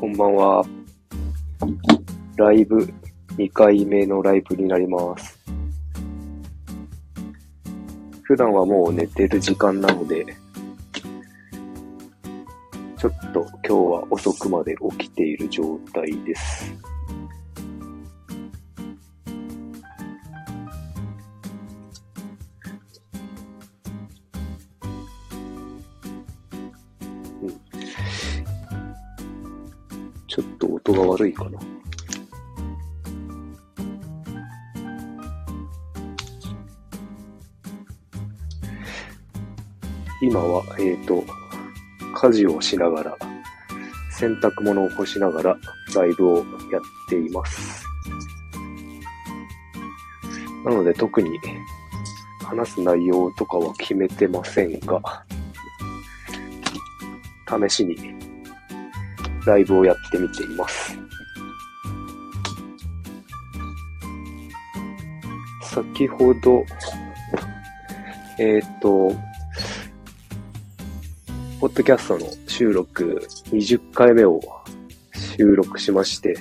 こんばんは。ライブ2回目のライブになります。普段はもう寝てる時間なので、ちょっと今日は遅くまで起きている状態です。ちょっと音が悪いかな。今は、えっ、と、家事をしながら、洗濯物を干しながら、ライブをやっています。なので特に話す内容とかは決めてませんが、試しにライブをやってみています。先ほど、えっ、と、ポッドキャストの収録20回目を収録しまして、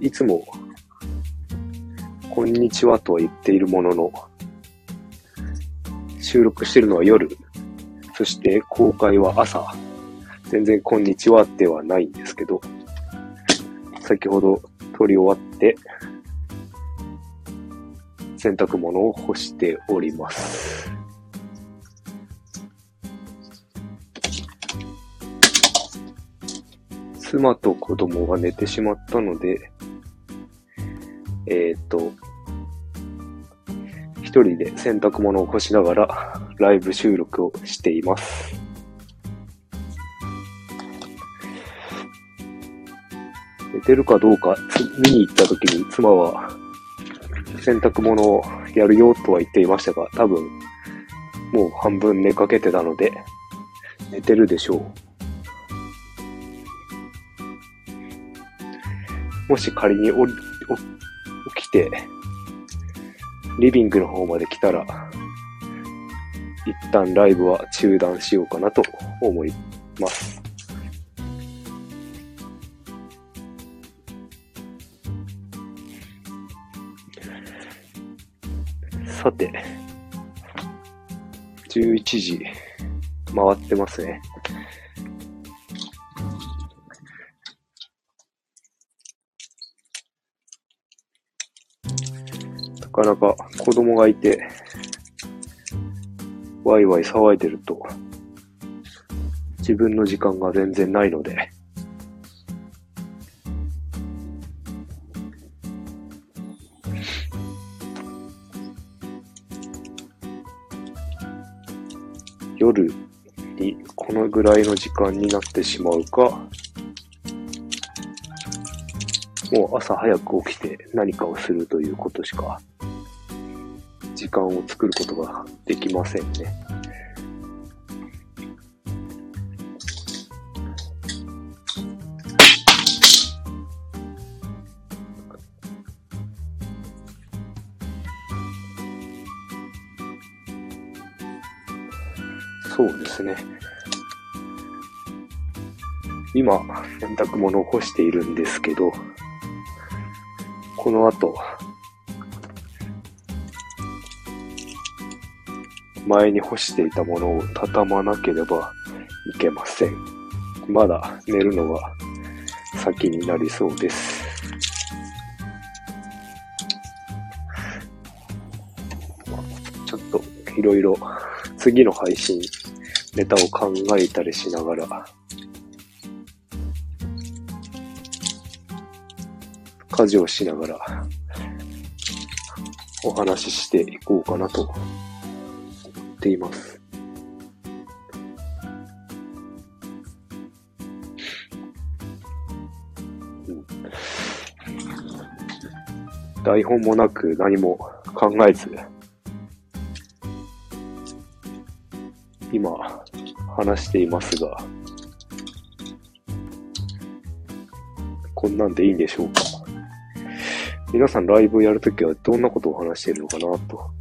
いつも、こんにちはとは言っているものの、収録しているのは夜、そして公開は朝、全然こんにちはではないんですけど、先ほど撮り終わって、洗濯物を干しております。妻と子供が寝てしまったので、えっ、と、一人で洗濯物を干しながらライブ収録をしています。寝てるかどうか見に行った時に妻は洗濯物をやるよとは言っていましたが、多分もう半分寝かけてたので寝てるでしょう。もし仮におお起きて、リビングの方まで来たら、一旦ライブは中断しようかなと思います。さて、11時。回ってますね。なかなか子供がいて、ワイワイ騒いでると、自分の時間が全然ないので、夜にこのぐらいの時間になってしまうか、もう朝早く起きて何かをするということしか、時間を作ることができませんね。そうですね。今、洗濯物を干しているんですけど、この後、前に干していたものを畳まなければいけません。まだ寝るのが先になりそうです。ちょっといろいろ次の配信ネタを考えたりしながら。家事をしながら。お話ししていこうかなと思っています。うん。台本もなく何も考えず、今話していますが、こんなんでいいんでしょうか皆さんライブやるときはどんなことを話しているのかなと。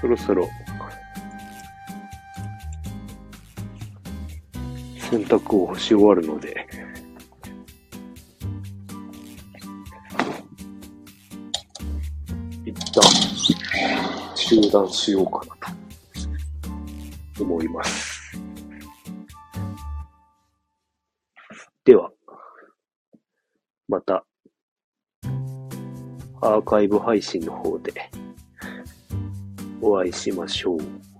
そろそろ、洗濯を干し終わるので、一旦中断しようかなと思います。では、また、アーカイブ配信の方で。お会いしましょう。